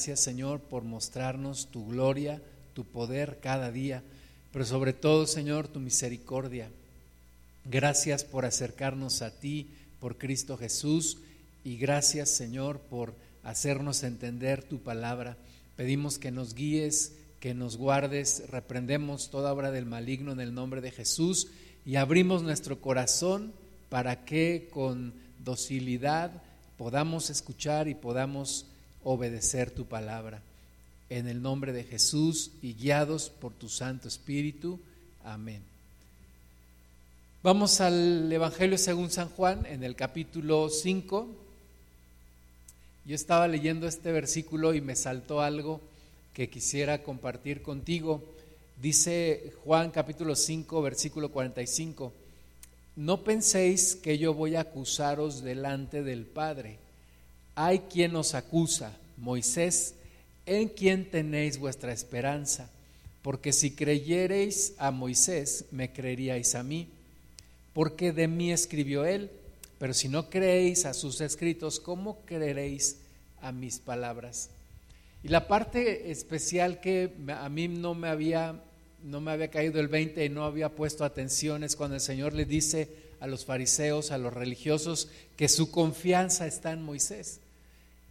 Gracias Señor por mostrarnos tu gloria, tu poder cada día, pero sobre todo Señor tu misericordia. Gracias por acercarnos a ti por Cristo Jesús y gracias Señor por hacernos entender tu palabra. Pedimos que nos guíes, que nos guardes, reprendemos toda obra del maligno en el nombre de Jesús y abrimos nuestro corazón para que con docilidad podamos escuchar y podamos obedecer tu palabra. En el nombre de Jesús y guiados por tu Santo Espíritu. Amén. Vamos al Evangelio según San Juan, en el capítulo 5. Yo estaba leyendo este versículo y me saltó algo que quisiera compartir contigo. Dice Juan capítulo 5, versículo 45, no penséis que yo voy a acusaros delante del Padre hay quien os acusa, Moisés, en quien tenéis vuestra esperanza, porque si creyereis a Moisés, me creeríais a mí, porque de mí escribió él, pero si no creéis a sus escritos, ¿cómo creeréis a mis palabras? Y la parte especial que a mí no me había no me había caído el 20 y no había puesto atención es cuando el Señor le dice a los fariseos, a los religiosos, que su confianza está en Moisés.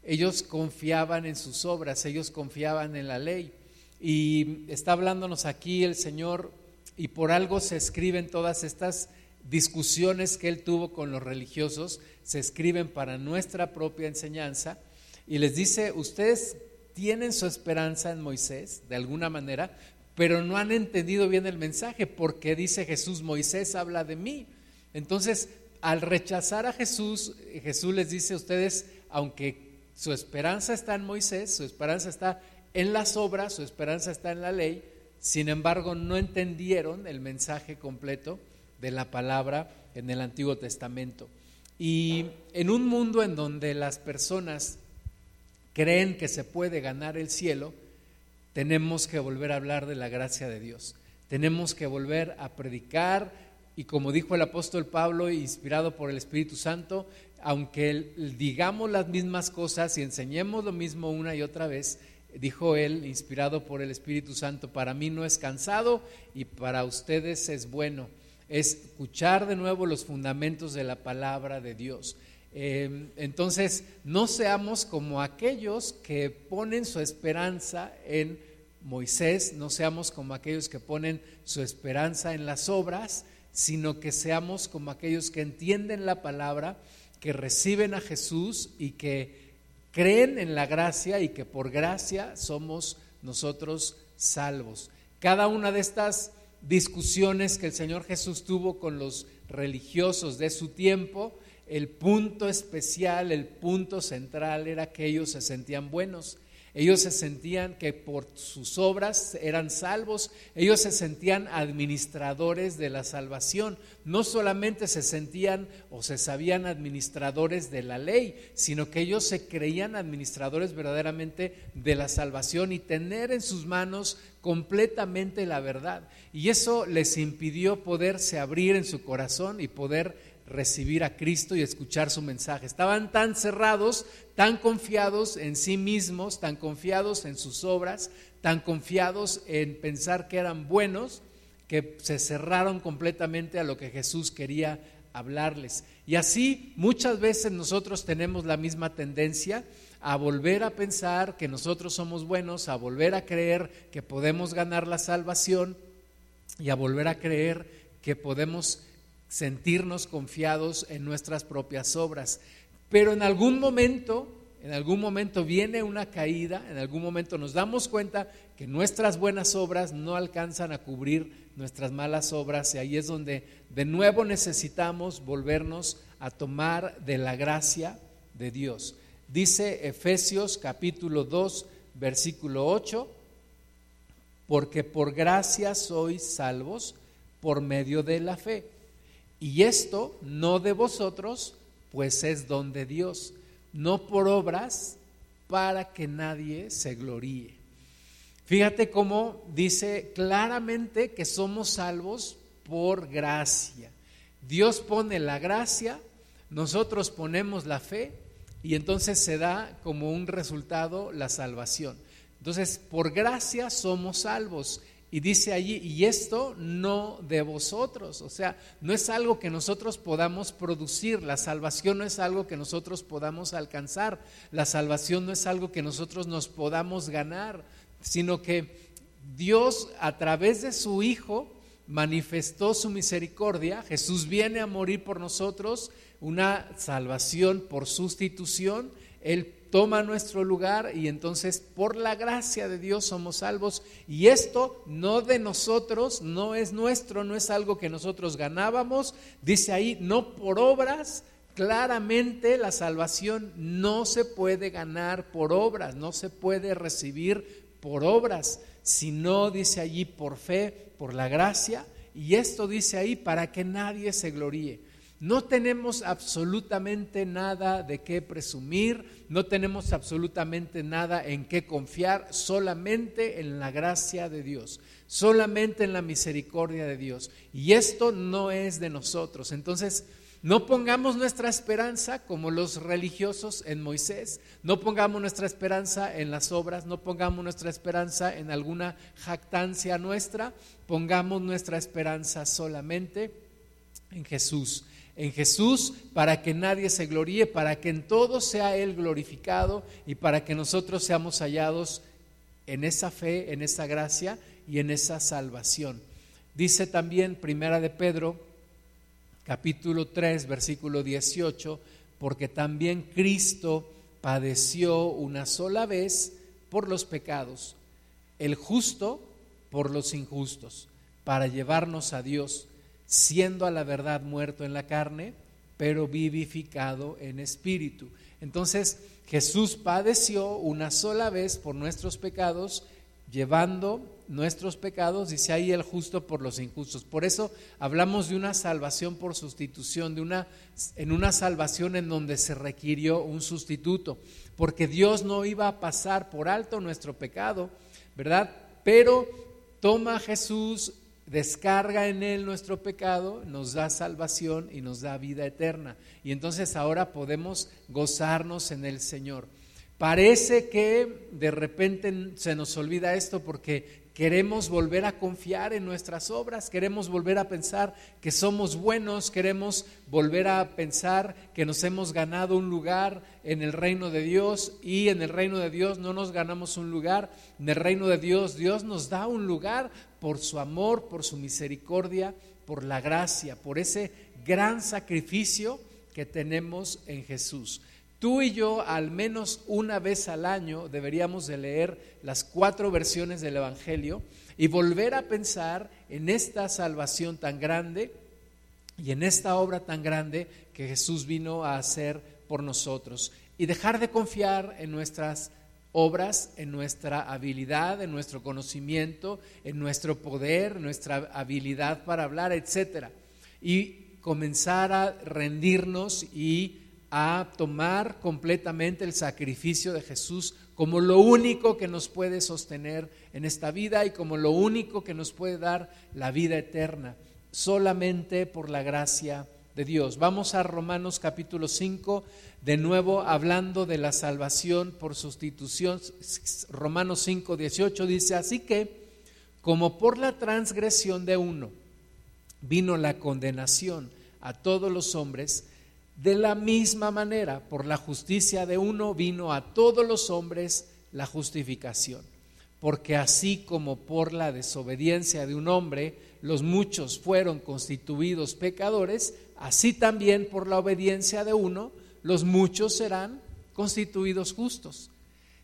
Ellos confiaban en sus obras, ellos confiaban en la ley. Y está hablándonos aquí el Señor y por algo se escriben todas estas discusiones que él tuvo con los religiosos, se escriben para nuestra propia enseñanza y les dice, ustedes tienen su esperanza en Moisés, de alguna manera, pero no han entendido bien el mensaje, porque dice Jesús, Moisés habla de mí. Entonces, al rechazar a Jesús, Jesús les dice a ustedes, aunque su esperanza está en Moisés, su esperanza está en las obras, su esperanza está en la ley. Sin embargo, no entendieron el mensaje completo de la palabra en el Antiguo Testamento. Y en un mundo en donde las personas creen que se puede ganar el cielo, tenemos que volver a hablar de la gracia de Dios. Tenemos que volver a predicar y como dijo el apóstol Pablo, inspirado por el Espíritu Santo, aunque digamos las mismas cosas y enseñemos lo mismo una y otra vez, dijo él, inspirado por el Espíritu Santo, para mí no es cansado y para ustedes es bueno. Es escuchar de nuevo los fundamentos de la palabra de Dios. Em, entonces, no seamos como aquellos que ponen su esperanza en Moisés, no seamos como aquellos que ponen su esperanza en las obras, sino que seamos como aquellos que entienden la palabra que reciben a Jesús y que creen en la gracia y que por gracia somos nosotros salvos. Cada una de estas discusiones que el Señor Jesús tuvo con los religiosos de su tiempo, el punto especial, el punto central era que ellos se sentían buenos ellos se sentían que por sus obras eran salvos, ellos se sentían administradores de la salvación. No solamente se sentían o se sabían administradores de la ley, sino que ellos se creían administradores verdaderamente de la salvación y tener en sus manos completamente la verdad. Y eso les impidió poderse abrir en su corazón y poder recibir a Cristo y escuchar su mensaje. Estaban tan cerrados, tan confiados en sí mismos, tan confiados en sus obras, tan confiados en pensar que eran buenos, que se cerraron completamente a lo que Jesús quería hablarles. Y así muchas veces nosotros tenemos la misma tendencia a volver a pensar que nosotros somos buenos, a volver a creer que podemos ganar la salvación y a volver a creer que podemos sentirnos confiados en nuestras propias obras. Pero en algún momento, en algún momento viene una caída, en algún momento nos damos cuenta que nuestras buenas obras no alcanzan a cubrir nuestras malas obras y ahí es donde de nuevo necesitamos volvernos a tomar de la gracia de Dios. Dice Efesios capítulo 2, versículo 8, porque por gracia sois salvos por medio de la fe y esto no de vosotros, pues es don de Dios, no por obras para que nadie se gloríe. Fíjate cómo dice claramente que somos salvos por gracia. Dios pone la gracia, nosotros ponemos la fe y entonces se da como un resultado la salvación. Entonces, por gracia somos salvos. Y dice allí, y esto no de vosotros, o sea, no es algo que nosotros podamos producir, la salvación no es algo que nosotros podamos alcanzar, la salvación no es algo que nosotros nos podamos ganar, sino que Dios a través de su Hijo manifestó su misericordia, Jesús viene a morir por nosotros, una salvación por sustitución, Él toma nuestro lugar y entonces por la gracia de Dios somos salvos. Y esto no de nosotros, no es nuestro, no es algo que nosotros ganábamos. Dice ahí, no por obras. Claramente la salvación no se puede ganar por obras, no se puede recibir por obras, sino dice allí por fe, por la gracia. Y esto dice ahí para que nadie se gloríe. No tenemos absolutamente nada de qué presumir, no tenemos absolutamente nada en qué confiar, solamente en la gracia de Dios, solamente en la misericordia de Dios. Y esto no es de nosotros. Entonces, no pongamos nuestra esperanza como los religiosos en Moisés, no pongamos nuestra esperanza en las obras, no pongamos nuestra esperanza en alguna jactancia nuestra, pongamos nuestra esperanza solamente en Jesús en Jesús para que nadie se gloríe, para que en todo sea Él glorificado y para que nosotros seamos hallados en esa fe, en esa gracia y en esa salvación. Dice también Primera de Pedro, capítulo 3, versículo 18, porque también Cristo padeció una sola vez por los pecados, el justo por los injustos, para llevarnos a Dios siendo a la verdad muerto en la carne, pero vivificado en espíritu. Entonces Jesús padeció una sola vez por nuestros pecados, llevando nuestros pecados, dice ahí el justo por los injustos. Por eso hablamos de una salvación por sustitución, de una en una salvación en donde se requirió un sustituto, porque Dios no iba a pasar por alto nuestro pecado, ¿verdad? Pero toma Jesús descarga en Él nuestro pecado, nos da salvación y nos da vida eterna. Y entonces ahora podemos gozarnos en el Señor. Parece que de repente se nos olvida esto porque Queremos volver a confiar en nuestras obras, queremos volver a pensar que somos buenos, queremos volver a pensar que nos hemos ganado un lugar en el reino de Dios y en el reino de Dios no nos ganamos un lugar, en el reino de Dios Dios nos da un lugar por su amor, por su misericordia, por la gracia, por ese gran sacrificio que tenemos en Jesús. Tú y yo al menos una vez al año deberíamos de leer las cuatro versiones del Evangelio y volver a pensar en esta salvación tan grande y en esta obra tan grande que Jesús vino a hacer por nosotros y dejar de confiar en nuestras obras, en nuestra habilidad, en nuestro conocimiento, en nuestro poder, nuestra habilidad para hablar, etcétera, y comenzar a rendirnos y a tomar completamente el sacrificio de Jesús como lo único que nos puede sostener en esta vida y como lo único que nos puede dar la vida eterna, solamente por la gracia de Dios. Vamos a Romanos capítulo 5, de nuevo hablando de la salvación por sustitución. Romanos 5, 18 dice, así que como por la transgresión de uno vino la condenación a todos los hombres, de la misma manera, por la justicia de uno vino a todos los hombres la justificación. Porque así como por la desobediencia de un hombre los muchos fueron constituidos pecadores, así también por la obediencia de uno los muchos serán constituidos justos.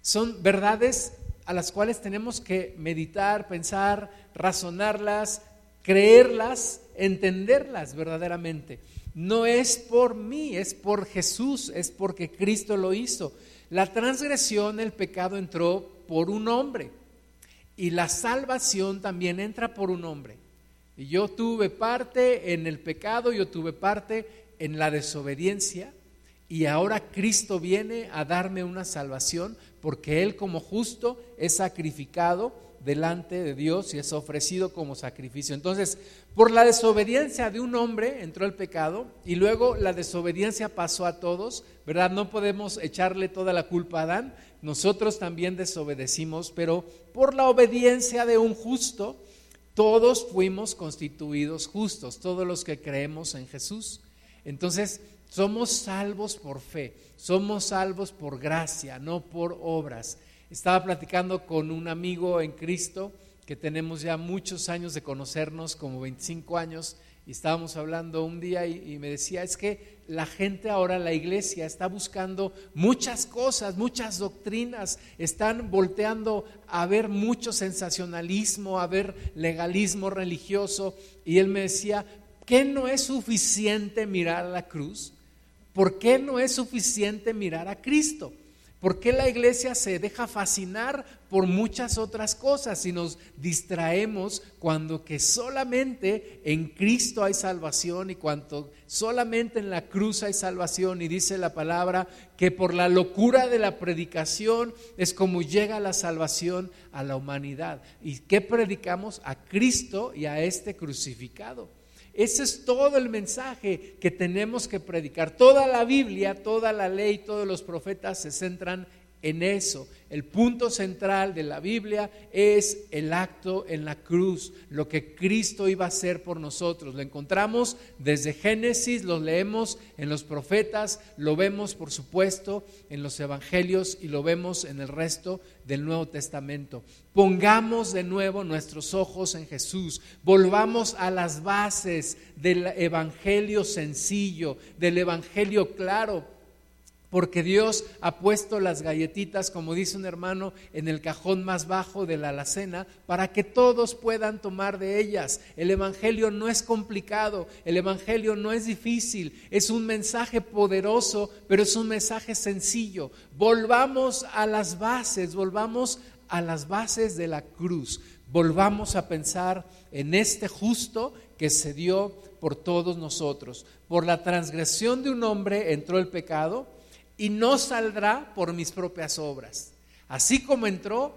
Son verdades a las cuales tenemos que meditar, pensar, razonarlas, creerlas, entenderlas verdaderamente. No es por mí, es por Jesús, es porque Cristo lo hizo. La transgresión, el pecado entró por un hombre y la salvación también entra por un hombre. Y yo tuve parte en el pecado, yo tuve parte en la desobediencia y ahora Cristo viene a darme una salvación porque Él como justo es sacrificado delante de Dios y es ofrecido como sacrificio. Entonces, por la desobediencia de un hombre entró el pecado y luego la desobediencia pasó a todos, ¿verdad? No podemos echarle toda la culpa a Adán, nosotros también desobedecimos, pero por la obediencia de un justo, todos fuimos constituidos justos, todos los que creemos en Jesús. Entonces, somos salvos por fe, somos salvos por gracia, no por obras. Estaba platicando con un amigo en Cristo que tenemos ya muchos años de conocernos, como 25 años, y estábamos hablando un día y, me decía, es que la gente ahora, la iglesia, está buscando muchas cosas, muchas doctrinas, están volteando a ver mucho sensacionalismo, a ver legalismo religioso, y él me decía, ¿qué no es suficiente mirar a la cruz? ¿Por qué no es suficiente mirar a Cristo? ¿Por qué la iglesia se deja fascinar por muchas otras cosas y nos distraemos cuando que solamente en Cristo hay salvación y cuando solamente en la cruz hay salvación? Y dice la palabra que por la locura de la predicación es como llega la salvación a la humanidad. ¿Y qué predicamos? A Cristo y a este crucificado. Ese es todo el mensaje que tenemos que predicar. Toda la Biblia, toda la ley, todos los profetas se centran en eso. El punto central de la Biblia es el acto en la cruz, lo que Cristo iba a hacer por nosotros. Lo encontramos desde Génesis, lo leemos en los profetas, lo vemos por supuesto en los evangelios y lo vemos en el resto del Nuevo Testamento. Pongamos de nuevo nuestros ojos en Jesús, volvamos a las bases del evangelio sencillo, del evangelio claro porque Dios ha puesto las galletitas, como dice un hermano, en el cajón más bajo de la alacena para que todos puedan tomar de ellas. El Evangelio no es complicado, el Evangelio no es difícil, es un mensaje poderoso, pero es un mensaje sencillo. Volvamos a las bases, volvamos a las bases de la cruz, volvamos a pensar en este justo que se dio por todos nosotros. Por la transgresión de un hombre entró el pecado y no saldrá por mis propias obras. Así como entró,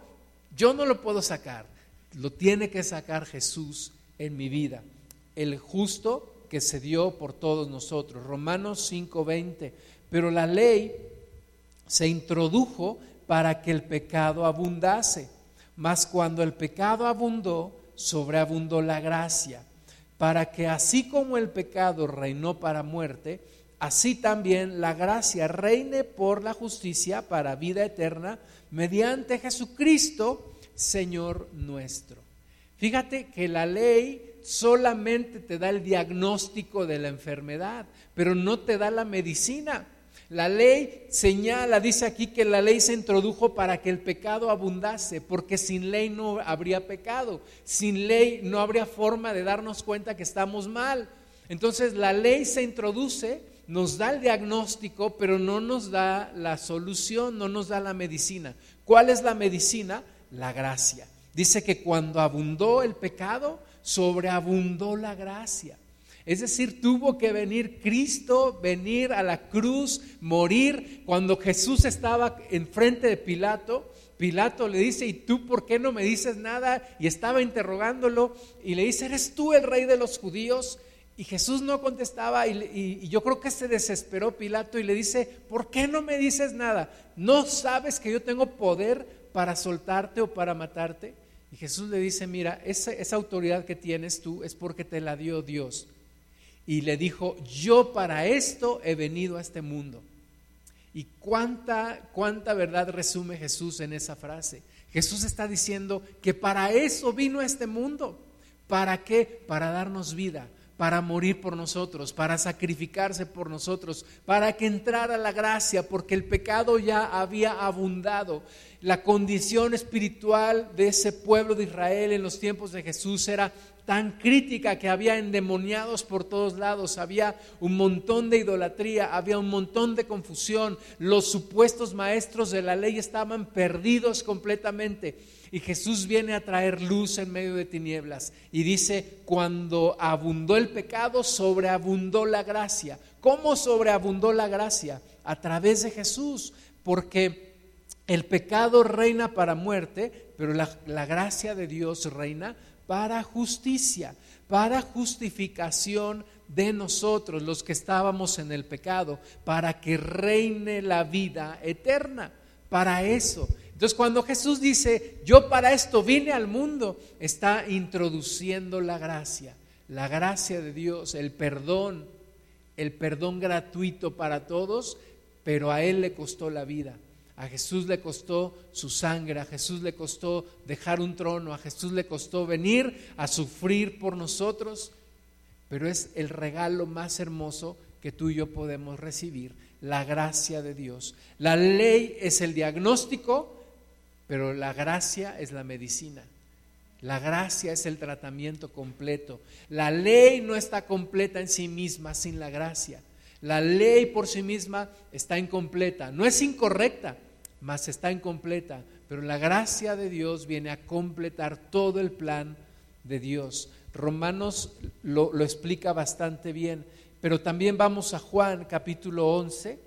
yo no lo puedo sacar, lo tiene que sacar Jesús en mi vida, el justo que se dio por todos nosotros. Romanos 5:20, pero la ley se introdujo para que el pecado abundase, mas cuando el pecado abundó, sobreabundó la gracia, para que así como el pecado reinó para muerte, así también la gracia reine por la justicia para vida eterna mediante Jesucristo, Señor nuestro. Fíjate que la ley solamente te da el diagnóstico de la enfermedad, pero no te da la medicina. La ley señala, dice aquí que la ley se introdujo para que el pecado abundase, porque sin ley no habría pecado, sin ley no habría forma de darnos cuenta que estamos mal. Entonces la ley se introduce nos da el diagnóstico, pero no nos da la solución, no nos da la medicina. ¿Cuál es la medicina? La gracia. Dice que cuando abundó el pecado, sobreabundó la gracia. Es decir, tuvo que venir Cristo, venir a la cruz, morir. Cuando Jesús estaba enfrente de Pilato, Pilato le dice, ¿y tú por qué no me dices nada? Y estaba interrogándolo y le dice, ¿eres tú el rey de los judíos? Y Jesús no contestaba y, yo creo que se desesperó Pilato y le dice, ¿por qué no me dices nada? ¿No sabes que yo tengo poder para soltarte o para matarte? Y Jesús le dice, mira, esa, esa autoridad que tienes tú es porque te la dio Dios. Y le dijo, yo para esto he venido a este mundo. ¿Y cuánta, cuánta verdad resume Jesús en esa frase? Jesús está diciendo que para eso vino a este mundo. ¿Para qué? Para darnos vida, para morir por nosotros, para sacrificarse por nosotros, para que entrara la gracia, porque el pecado ya había abundado. La condición espiritual de ese pueblo de Israel en los tiempos de Jesús era tan crítica que había endemoniados por todos lados, había un montón de idolatría, había un montón de confusión, los supuestos maestros de la ley estaban perdidos completamente. Y Jesús viene a traer luz en medio de tinieblas. Y dice, cuando abundó el pecado, sobreabundó la gracia. ¿Cómo sobreabundó la gracia? A través de Jesús. Porque El pecado reina para muerte, pero la, la gracia de Dios reina para justicia, para justificación de nosotros, los que estábamos en el pecado, para que reine la vida eterna. Para eso. Entonces cuando Jesús dice, yo para esto vine al mundo, está introduciendo la gracia, la gracia de Dios, el perdón, el perdón gratuito para todos, pero a Él le costó la vida. A Jesús le costó su sangre, a Jesús le costó dejar un trono, a Jesús le costó venir a sufrir por nosotros, pero es el regalo más hermoso que tú y yo podemos recibir, la gracia de Dios. La ley es el diagnóstico, pero la gracia es la medicina. La gracia es el tratamiento completo. La ley no está completa en sí misma sin la gracia. La ley por sí misma está incompleta. No es incorrecta, mas está incompleta, pero la gracia de Dios viene a completar todo el plan de Dios. Romanos lo, lo, explica bastante bien, pero también vamos a Juan capítulo 11,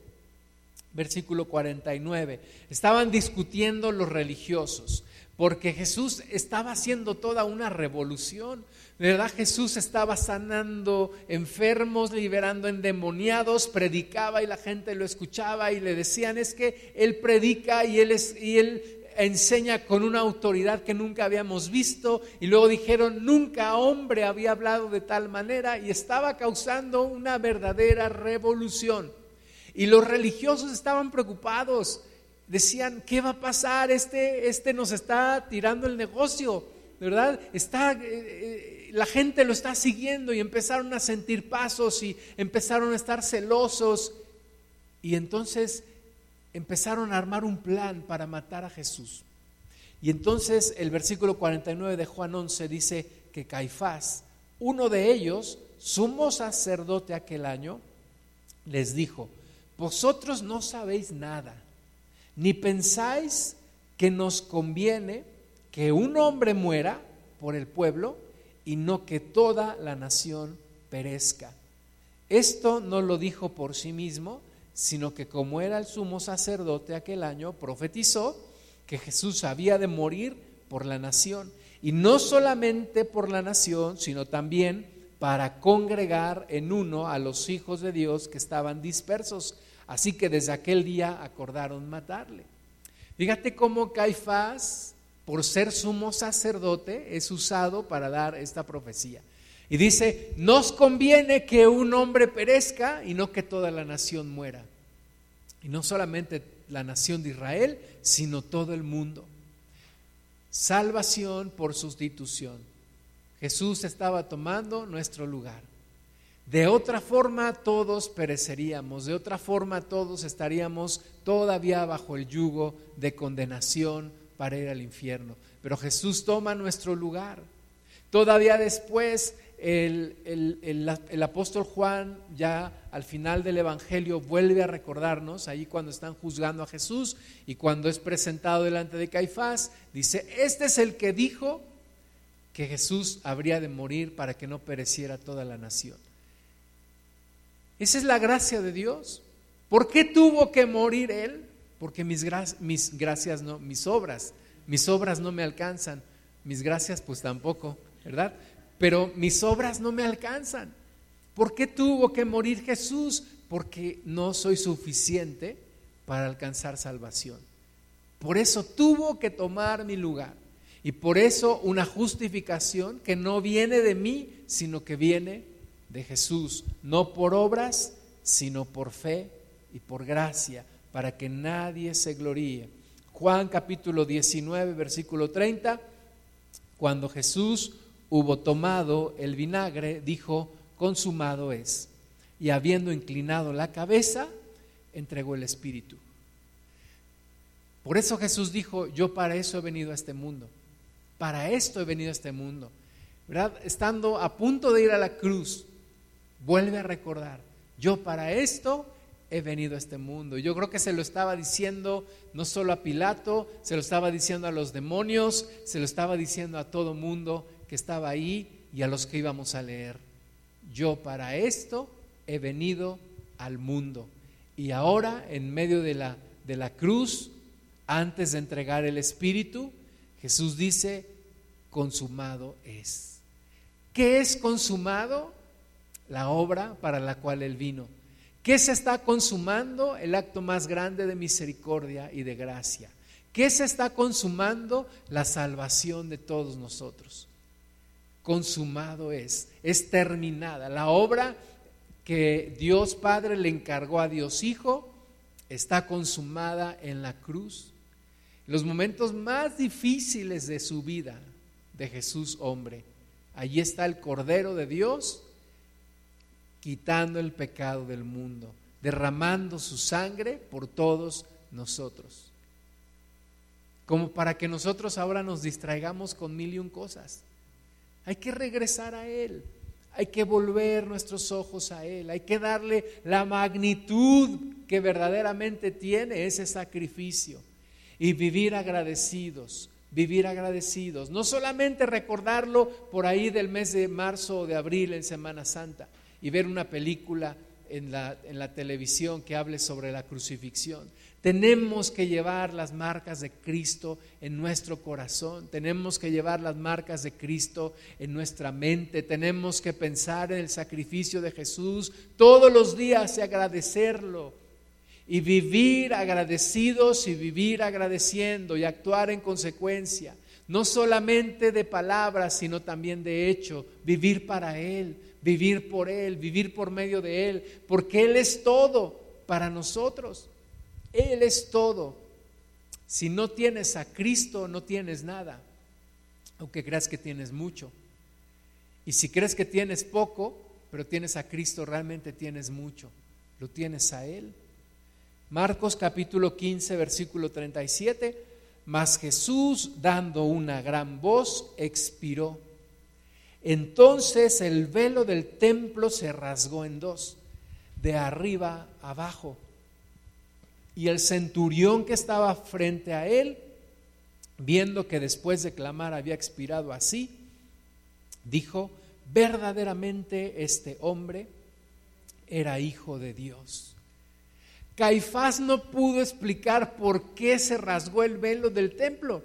versículo 49. Estaban discutiendo los religiosos, porque Jesús estaba haciendo toda una revolución. De verdad Jesús estaba sanando enfermos, liberando endemoniados, predicaba y la gente lo escuchaba y le decían, es que Él predica y Él, y él enseña con una autoridad que nunca habíamos visto y luego dijeron, nunca hombre había hablado de tal manera y estaba causando una verdadera revolución. Y los religiosos estaban preocupados, decían, ¿qué va a pasar? Este, este nos está tirando el negocio, ¿verdad? Está... Eh, eh, la gente lo está siguiendo y empezaron a sentir pasos y empezaron a estar celosos y entonces empezaron a armar un plan para matar a Jesús. Y entonces el versículo 49 de Juan 11 dice que Caifás, uno de ellos, sumo sacerdote aquel año, les dijo, vosotros no sabéis nada, ni pensáis que nos conviene que un hombre muera por el pueblo y no que toda la nación perezca. Esto no lo dijo por sí mismo, sino que como era el sumo sacerdote aquel año, profetizó que Jesús había de morir por la nación. Y no solamente por la nación, sino también para congregar en uno a los hijos de Dios que estaban dispersos. Así que desde aquel día acordaron matarle. Fíjate cómo Caifás por ser sumo sacerdote, es usado para dar esta profecía. Y dice, nos conviene que un hombre perezca y no que toda la nación muera. Y no solamente la nación de Israel, sino todo el mundo. Salvación por sustitución. Jesús estaba tomando nuestro lugar. De otra forma todos pereceríamos, de otra forma todos estaríamos todavía bajo el yugo de condenación, para ir al infierno. Pero Jesús toma nuestro lugar. Todavía después el, el, apóstol Juan ya al final del Evangelio vuelve a recordarnos, ahí cuando están juzgando a Jesús y cuando es presentado delante de Caifás, dice, este es el que dijo que Jesús habría de morir para que no pereciera toda la nación. Esa es la gracia de Dios. ¿Por qué tuvo que morir Él? porque mis, gracias no, mis obras, mis obras no me alcanzan, mis gracias pues tampoco, ¿verdad? Pero mis obras no me alcanzan. ¿Por qué tuvo que morir Jesús? Porque no soy suficiente para alcanzar salvación. Por eso tuvo que tomar mi lugar. Y por eso una justificación que no viene de mí, sino que viene de Jesús. No por obras, sino por fe y por gracia para que nadie se gloríe. Juan capítulo 19, versículo 30, cuando Jesús hubo tomado el vinagre, dijo, consumado es. Y habiendo inclinado la cabeza, entregó el Espíritu. Por eso Jesús dijo, yo para eso he venido a este mundo. Para esto he venido a este mundo. Estando a punto de ir a la cruz, vuelve a recordar, yo para esto he venido a este mundo. Yo creo que se lo estaba diciendo no solo a Pilato, se lo estaba diciendo a los demonios, se lo estaba diciendo a todo mundo que estaba ahí y a los que íbamos a leer. Yo para esto he venido al mundo. Y ahora, en medio de la, de la cruz, antes de entregar el Espíritu, Jesús dice, consumado es. ¿Qué es consumado? La obra para la cual Él vino. ¿Qué se está consumando? El acto más grande de misericordia y de gracia. ¿Qué se está consumando? La salvación de todos nosotros. Consumado es, es terminada. La obra que Dios Padre le encargó a Dios Hijo está consumada en la cruz. Los momentos más difíciles de su vida, de Jesús hombre, allí está el Cordero de Dios quitando el pecado del mundo, derramando su sangre por todos nosotros. Como para que nosotros ahora nos distraigamos con mil y un cosas. Hay que regresar a Él, hay que volver nuestros ojos a Él, hay que darle la magnitud que verdaderamente tiene ese sacrificio y vivir agradecidos, vivir agradecidos. No solamente recordarlo por ahí del mes de marzo o de abril en Semana Santa, y ver una película en la, en la televisión que hable sobre la crucifixión. Tenemos que llevar las marcas de Cristo en nuestro corazón, tenemos que llevar las marcas de Cristo en nuestra mente, tenemos que pensar en el sacrificio de Jesús todos los días y agradecerlo y vivir agradecidos y vivir agradeciendo y actuar en consecuencia, no solamente de palabras, sino también de hecho, vivir para Él, vivir por Él, vivir por medio de Él, porque Él es todo para nosotros. Él es todo. Si no tienes a Cristo, no tienes nada, aunque creas que tienes mucho. Y si crees que tienes poco, pero tienes a Cristo, realmente tienes mucho. Lo tienes a Él. Marcos capítulo 15, versículo 37. Mas Jesús, dando una gran voz, expiró entonces el velo del templo se rasgó en dos, de arriba abajo. Y el centurión que estaba frente a él, viendo que después de clamar había expirado así, dijo, verdaderamente este hombre era hijo de Dios. Caifás no pudo explicar por qué se rasgó el velo del templo.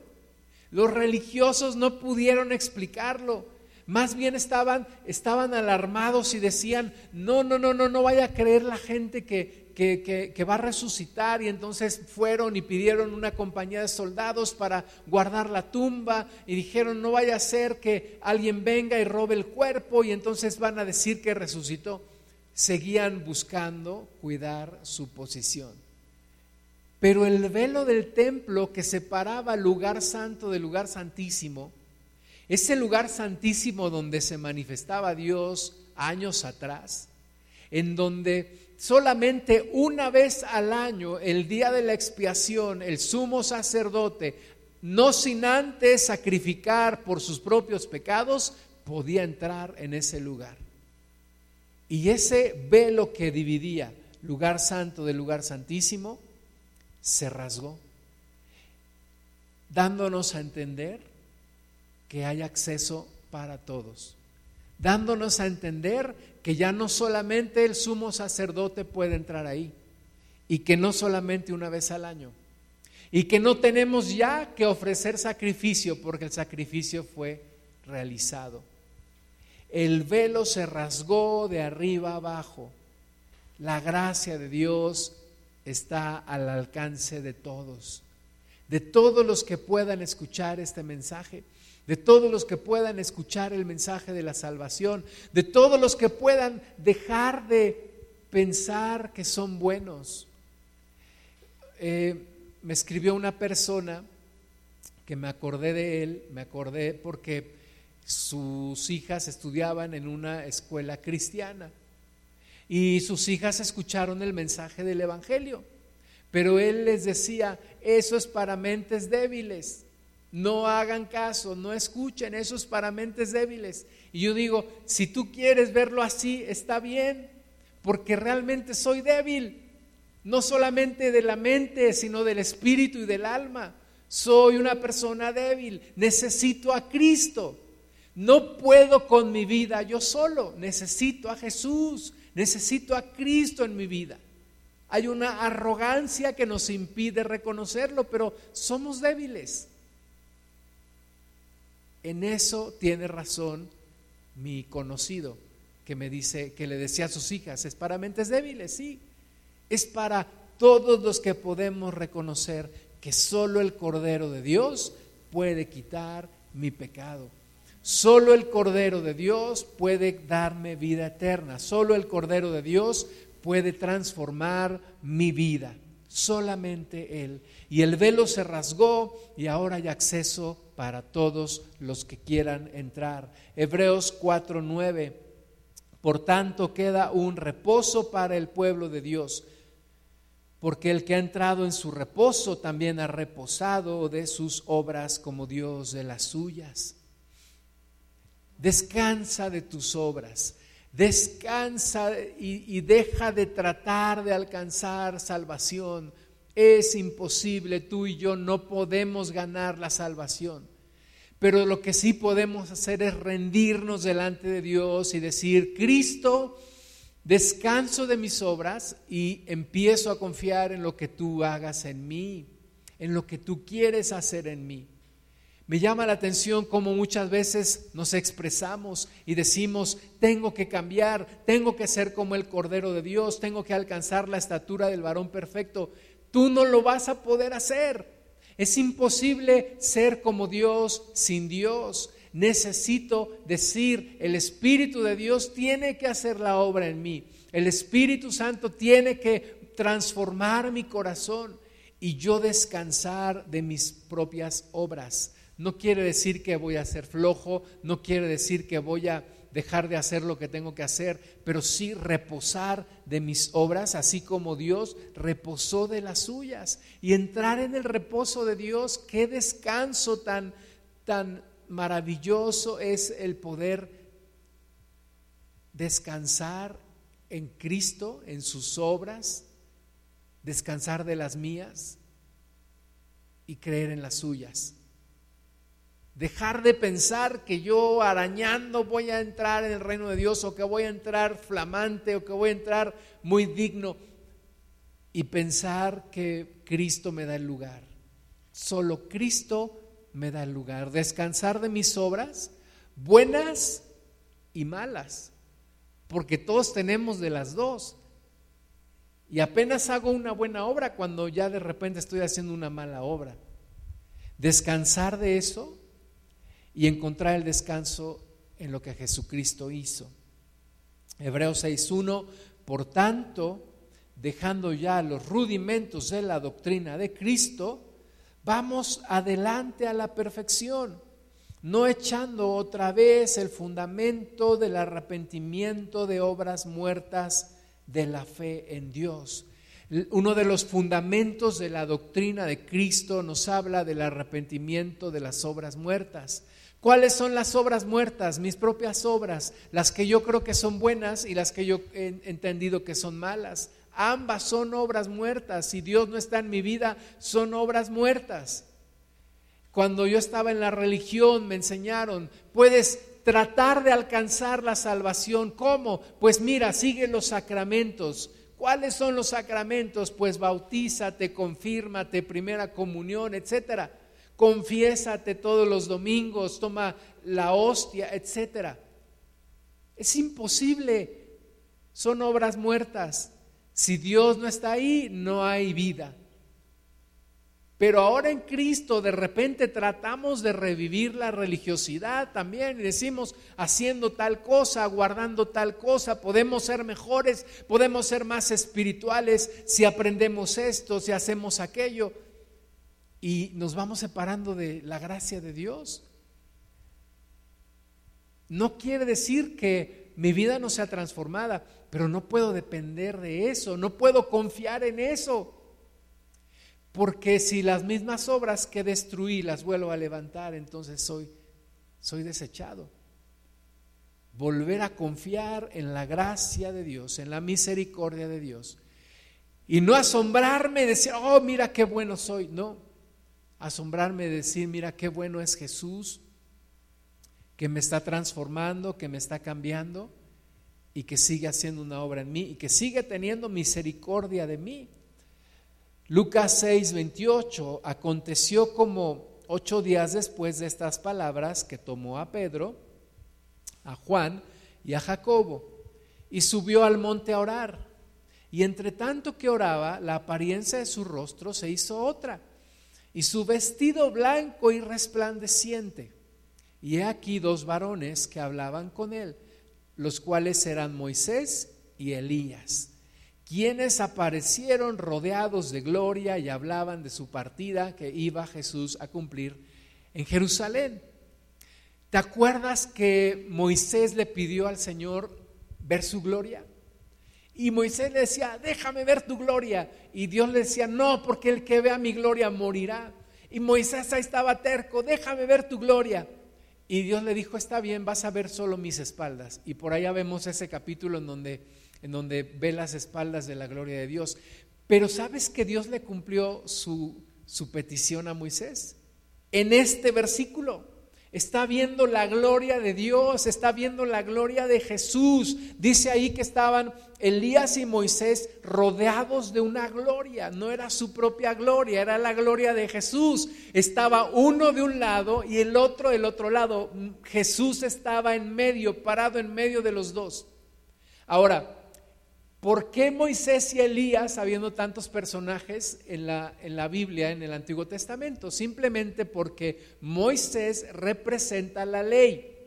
Los religiosos no pudieron explicarlo. Más bien estaban, estaban alarmados y decían, no, no, no, no, no vaya a creer la gente que, que, que, va a resucitar. Y entonces fueron y pidieron una compañía de soldados para guardar la tumba y dijeron, no vaya a ser que alguien venga y robe el cuerpo y entonces van a decir que resucitó. Seguían buscando cuidar su posición. Pero el velo del templo que separaba el lugar santo del lugar santísimo, ese lugar santísimo donde se manifestaba Dios años atrás, en donde solamente una vez al año, el día de la expiación, el sumo sacerdote, no sin antes sacrificar por sus propios pecados, podía entrar en ese lugar. Y ese velo que dividía lugar santo del lugar santísimo se rasgó, dándonos a entender que hay acceso para todos, dándonos a entender que ya no solamente el sumo sacerdote puede entrar ahí y que no solamente una vez al año y que no tenemos ya que ofrecer sacrificio porque el sacrificio fue realizado. El velo se rasgó de arriba abajo. La gracia de Dios está al alcance de todos, de todos los que puedan escuchar este mensaje de todos los que puedan escuchar el mensaje de la salvación, de todos los que puedan dejar de pensar que son buenos. Eh, me escribió una persona que me acordé de él, me acordé porque sus hijas estudiaban en una escuela cristiana y sus hijas escucharon el mensaje del Evangelio, pero él les decía, eso es para mentes débiles. No hagan caso, no escuchen, esos para mentes débiles. Y yo digo, si tú quieres verlo así, está bien, porque realmente soy débil, no solamente de la mente, sino del espíritu y del alma. Soy una persona débil, necesito a Cristo. No puedo con mi vida yo solo, necesito a Jesús, necesito a Cristo en mi vida. Hay una arrogancia que nos impide reconocerlo, pero somos débiles. En eso tiene razón mi conocido que me dice que le decía a sus hijas, es para mentes débiles, sí. Es para todos los que podemos reconocer que solo el Cordero de Dios puede quitar mi pecado. Solo el Cordero de Dios puede darme vida eterna. Solo el Cordero de Dios puede transformar mi vida. Solamente Él. Y el velo se rasgó y ahora hay acceso para todos los que quieran entrar. Hebreos 4:9. Por tanto queda un reposo para el pueblo de Dios, porque el que ha entrado en su reposo también ha reposado de sus obras como Dios de las suyas. Descansa de tus obras. Descansa y, deja de tratar de alcanzar salvación. Es imposible, tú y yo no podemos ganar la salvación. Pero lo que sí podemos hacer es rendirnos delante de Dios y decir, Cristo, descanso de mis obras y empiezo a confiar en lo que tú hagas en mí, en lo que tú quieres hacer en mí. Me llama la atención cómo muchas veces nos expresamos y decimos, tengo que cambiar, tengo que ser como el Cordero de Dios, tengo que alcanzar la estatura del varón perfecto. Tú no lo vas a poder hacer. Es imposible ser como Dios sin Dios. Necesito decir, el Espíritu de Dios tiene que hacer la obra en mí. El Espíritu Santo tiene que transformar mi corazón y yo descansar de mis propias obras. No quiere decir que voy a ser flojo, no quiere decir que voy a dejar de hacer lo que tengo que hacer, pero sí reposar de mis obras, así como Dios reposó de las suyas. Y entrar en el reposo de Dios, qué descanso tan, tan maravilloso es el poder descansar en Cristo, en sus obras, descansar de las mías y creer en las suyas. Dejar de pensar que yo arañando voy a entrar en el reino de Dios o que voy a entrar flamante o que voy a entrar muy digno y pensar que Cristo me da el lugar. Solo Cristo me da el lugar. Descansar de mis obras, buenas y malas, porque todos tenemos de las dos. Y apenas hago una buena obra cuando ya de repente estoy haciendo una mala obra. Descansar de eso y encontrar el descanso en lo que Jesucristo hizo. Hebreos 6.1, por tanto, dejando ya los rudimentos de la doctrina de Cristo, vamos adelante a la perfección, no echando otra vez el fundamento del arrepentimiento de obras muertas de la fe en Dios. Uno de los fundamentos de la doctrina de Cristo nos habla del arrepentimiento de las obras muertas. ¿Cuáles son las obras muertas? Mis propias obras, las que yo creo que son buenas y las que yo he entendido que son malas. Ambas son obras muertas. Si Dios no está en mi vida, son obras muertas. Cuando yo estaba en la religión me enseñaron, puedes tratar de alcanzar la salvación. ¿Cómo? Pues mira, sigue los sacramentos. ¿Cuáles son los sacramentos? Pues bautízate, confírmate, primera comunión, etcétera confiésate todos los domingos, toma la hostia, etcétera. Es imposible, son obras muertas. Si Dios no está ahí, no hay vida. Pero ahora en Cristo de repente tratamos de revivir la religiosidad también y decimos, haciendo tal cosa, guardando tal cosa, podemos ser mejores, podemos ser más espirituales si aprendemos esto, si hacemos aquello y nos vamos separando de la gracia de Dios. No quiere decir que mi vida no sea transformada, pero no puedo depender de eso, no puedo confiar en eso. Porque si las mismas obras que destruí las vuelvo a levantar, entonces soy, soy desechado. Volver a confiar en la gracia de Dios, en la misericordia de Dios. Y no asombrarme decir, oh, mira qué bueno soy. No, asombrarme de decir, mira qué bueno es Jesús, que me está transformando, que me está cambiando, y que sigue haciendo una obra en mí y que sigue teniendo misericordia de mí. Lucas 6, 28, aconteció como ocho días después de estas palabras que tomó a Pedro, a Juan y a Jacobo y subió al monte a orar. Y entre tanto que oraba, la apariencia de su rostro se hizo otra y su vestido blanco y resplandeciente. Y he aquí dos varones que hablaban con él, los cuales eran Moisés y Elías quienes aparecieron rodeados de gloria y hablaban de su partida que iba Jesús a cumplir en Jerusalén. ¿Te acuerdas que Moisés le pidió al Señor ver su gloria? Y Moisés le decía, déjame ver tu gloria. Y Dios le decía, no, porque el que vea mi gloria morirá. Y Moisés ahí estaba terco, déjame ver tu gloria. Y Dios le dijo, está bien, vas a ver solo mis espaldas. Y por allá vemos ese capítulo en donde en donde ve las espaldas de la gloria de Dios. Pero ¿sabes que Dios le cumplió su, su petición a Moisés? En este versículo. Está viendo la gloria de Dios, está viendo la gloria de Jesús. Dice ahí que estaban Elías y Moisés rodeados de una gloria. No era su propia gloria, era la gloria de Jesús. Estaba uno de un lado y el otro del otro lado. Jesús estaba en medio, parado en medio de los dos. Ahora, ¿Por qué Moisés y Elías, habiendo tantos personajes en la, en la, Biblia, en el Antiguo Testamento? Simplemente porque Moisés representa la ley.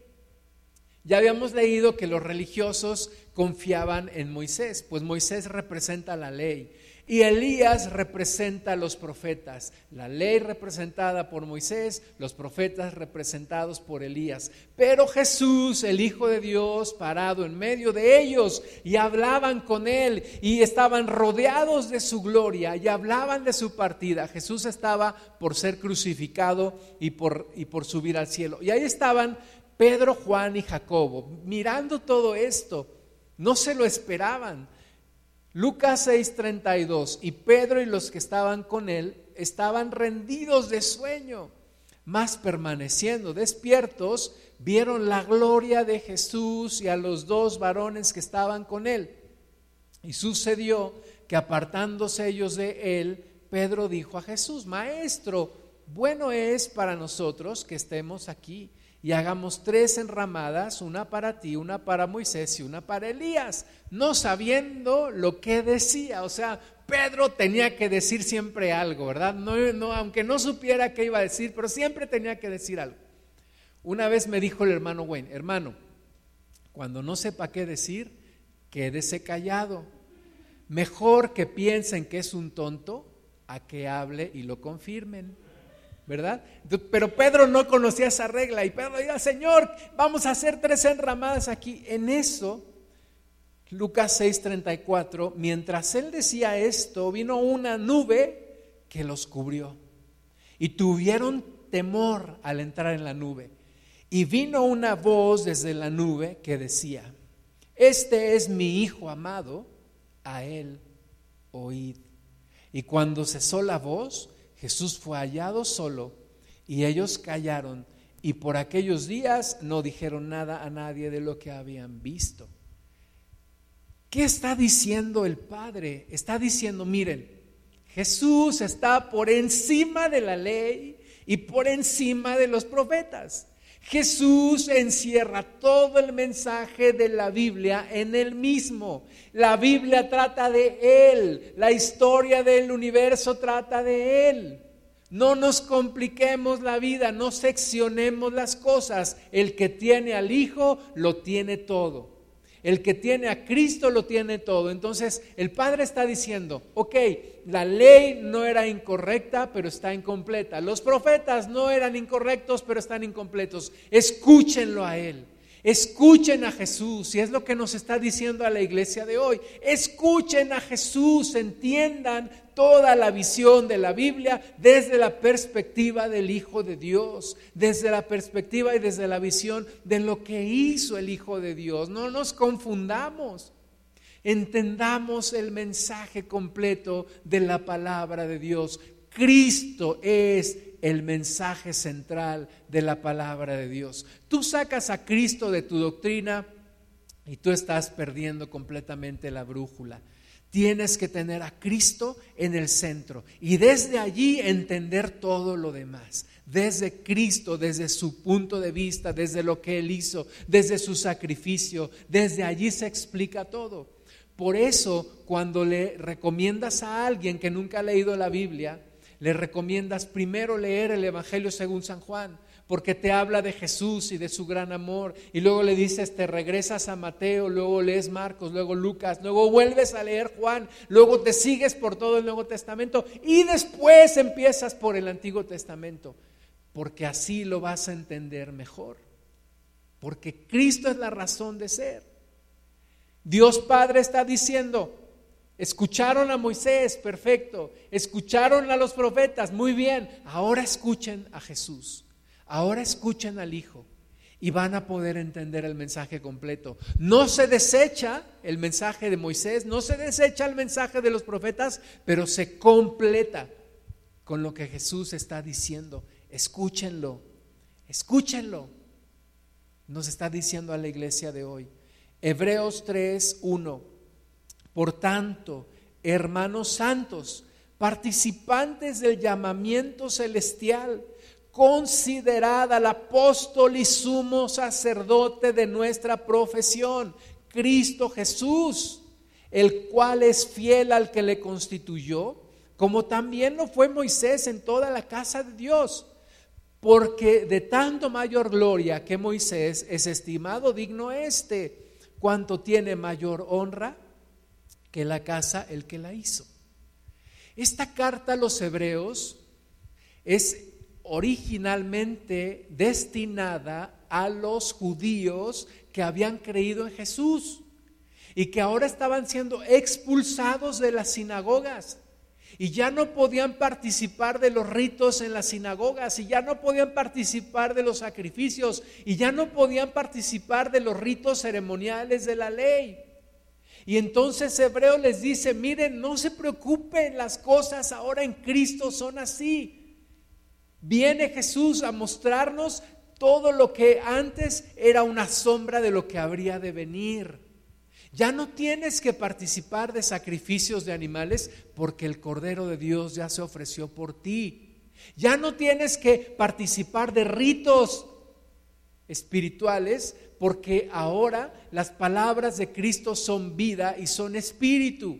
Ya habíamos leído que los religiosos confiaban en Moisés, pues Moisés representa la ley. Y Elías representa a los profetas, la ley representada por Moisés, los profetas representados por Elías. Pero Jesús, el Hijo de Dios, parado en medio de ellos y hablaban con él y estaban rodeados de su gloria y hablaban de su partida. Jesús estaba por ser crucificado y por, y por subir al cielo. Y ahí estaban Pedro, Juan y Jacobo mirando todo esto. No se lo esperaban Lucas 6:32, y Pedro y los que estaban con él estaban rendidos de sueño, mas permaneciendo despiertos, vieron la gloria de Jesús y a los dos varones que estaban con él. Y sucedió que apartándose ellos de él, Pedro dijo a Jesús, Maestro, bueno es para nosotros que estemos aquí y hagamos tres enramadas, una para ti, una para Moisés y una para Elías, no sabiendo lo que decía. O sea, Pedro tenía que decir siempre algo, ¿verdad? No, aunque no supiera qué iba a decir, pero siempre tenía que decir algo. Una vez me dijo el hermano Wayne, hermano, cuando no sepa qué decir, quédese callado. Mejor que piensen que es un tonto a que hable y lo confirmen. ¿Verdad? Pero Pedro no conocía esa regla y Pedro dijo, Señor, vamos a hacer tres enramadas aquí. En eso, Lucas 6:34, mientras él decía esto, vino una nube que los cubrió y tuvieron temor al entrar en la nube. Y vino una voz desde la nube que decía, este es mi Hijo amado, a él oíd. Y cuando cesó la voz, Jesús fue hallado solo y ellos callaron y por aquellos días no dijeron nada a nadie de lo que habían visto. ¿Qué está diciendo el Padre? Está diciendo, miren, Jesús está por encima de la ley y por encima de los profetas. Jesús encierra todo el mensaje de la Biblia en él mismo. La Biblia trata de Él, la historia del universo trata de Él. No nos compliquemos la vida, no seccionemos las cosas. El que tiene al Hijo lo tiene todo. El que tiene a Cristo lo tiene todo. Entonces el Padre está diciendo, ok, la ley no era incorrecta, pero está incompleta. Los profetas no eran incorrectos, pero están incompletos. Escúchenlo a Él. Escuchen a Jesús, y es lo que nos está diciendo a la iglesia de hoy. Escuchen a Jesús, entiendan toda la visión de la Biblia desde la perspectiva del Hijo de Dios, desde la perspectiva y desde la visión de lo que hizo el Hijo de Dios. No nos confundamos. Entendamos el mensaje completo de la palabra de Dios. Cristo es el mensaje central de la palabra de Dios. Tú sacas a Cristo de tu doctrina y tú estás perdiendo completamente la brújula. Tienes que tener a Cristo en el centro y desde allí entender todo lo demás. Desde Cristo, desde su punto de vista, desde lo que Él hizo, desde su sacrificio, desde allí se explica todo. Por eso, cuando le recomiendas a alguien que nunca ha leído la Biblia, le recomiendas primero leer el Evangelio según San Juan, porque te habla de Jesús y de su gran amor. Y luego le dices, te regresas a Mateo, luego lees Marcos, luego Lucas, luego vuelves a leer Juan, luego te sigues por todo el Nuevo Testamento y después empiezas por el Antiguo Testamento, porque así lo vas a entender mejor. Porque Cristo es la razón de ser. Dios Padre está diciendo, escucharon a Moisés, perfecto, escucharon a los profetas, muy bien, ahora escuchen a Jesús. Ahora escuchen al Hijo y van a poder entender el mensaje completo. No se desecha el mensaje de Moisés, no se desecha el mensaje de los profetas, pero se completa con lo que Jesús está diciendo. Escúchenlo, escúchenlo. Nos está diciendo a la iglesia de hoy. Hebreos 3, 1. Por tanto, hermanos santos, participantes del llamamiento celestial, considerada al apóstol y sumo sacerdote de nuestra profesión, Cristo Jesús, el cual es fiel al que le constituyó, como también lo fue Moisés en toda la casa de Dios, porque de tanto mayor gloria que Moisés es estimado digno este, cuanto tiene mayor honra que la casa el que la hizo. Esta carta a los hebreos es originalmente destinada a los judíos que habían creído en Jesús y que ahora estaban siendo expulsados de las sinagogas y ya no podían participar de los ritos en las sinagogas y ya no podían participar de los sacrificios y ya no podían participar de los ritos ceremoniales de la ley. Y entonces Hebreo les dice, miren, no se preocupen, las cosas ahora en Cristo son así. Viene Jesús a mostrarnos todo lo que antes era una sombra de lo que habría de venir. Ya no tienes que participar de sacrificios de animales porque el Cordero de Dios ya se ofreció por ti. Ya no tienes que participar de ritos espirituales porque ahora las palabras de Cristo son vida y son espíritu.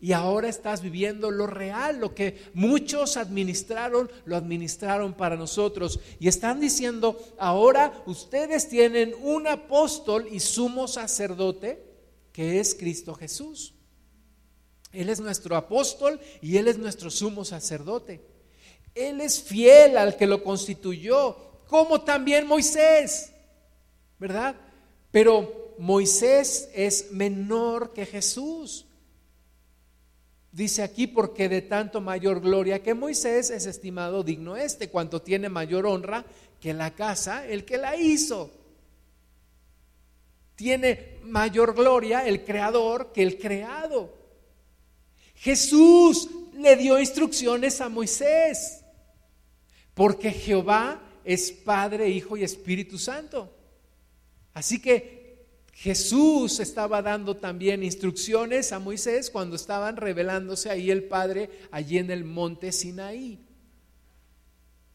Y ahora estás viviendo lo real, lo que muchos administraron, lo administraron para nosotros. Y están diciendo, ahora ustedes tienen un apóstol y sumo sacerdote, que es Cristo Jesús. Él es nuestro apóstol y Él es nuestro sumo sacerdote. Él es fiel al que lo constituyó, como también Moisés, ¿verdad? Pero Moisés es menor que Jesús. Dice aquí, porque de tanto mayor gloria que Moisés es estimado digno este, cuanto tiene mayor honra que la casa, el que la hizo. Tiene mayor gloria el creador que el creado. Jesús le dio instrucciones a Moisés, porque Jehová es Padre, Hijo y Espíritu Santo. Así que Jesús estaba dando también instrucciones a Moisés cuando estaban revelándose ahí el Padre, allí en el monte Sinaí.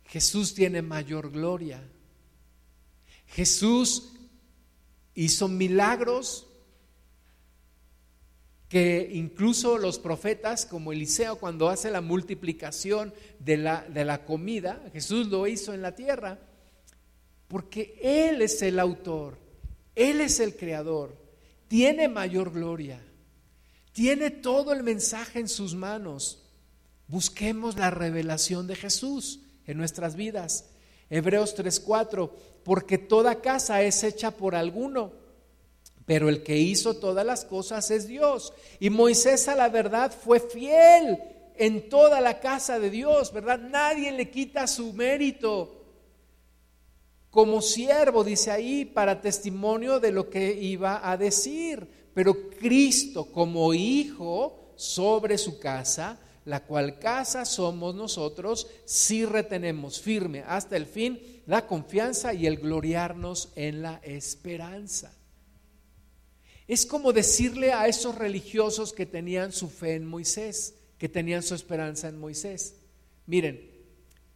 Jesús tiene mayor gloria. Jesús hizo milagros que incluso los profetas, como Eliseo, cuando hace la multiplicación de la, de la comida, Jesús lo hizo en la tierra, porque Él es el autor. Él es el creador, tiene mayor gloria, tiene todo el mensaje en sus manos. Busquemos la revelación de Jesús en nuestras vidas. Hebreos 3:4, porque toda casa es hecha por alguno, pero el que hizo todas las cosas es Dios. Y Moisés a la verdad fue fiel en toda la casa de Dios, ¿verdad? Nadie le quita su mérito como siervo, dice ahí, para testimonio de lo que iba a decir. Pero Cristo como hijo sobre su casa, la cual casa somos nosotros, si retenemos firme hasta el fin la confianza y el gloriarnos en la esperanza. Es como decirle a esos religiosos que tenían su fe en Moisés, que tenían su esperanza en Moisés. Miren,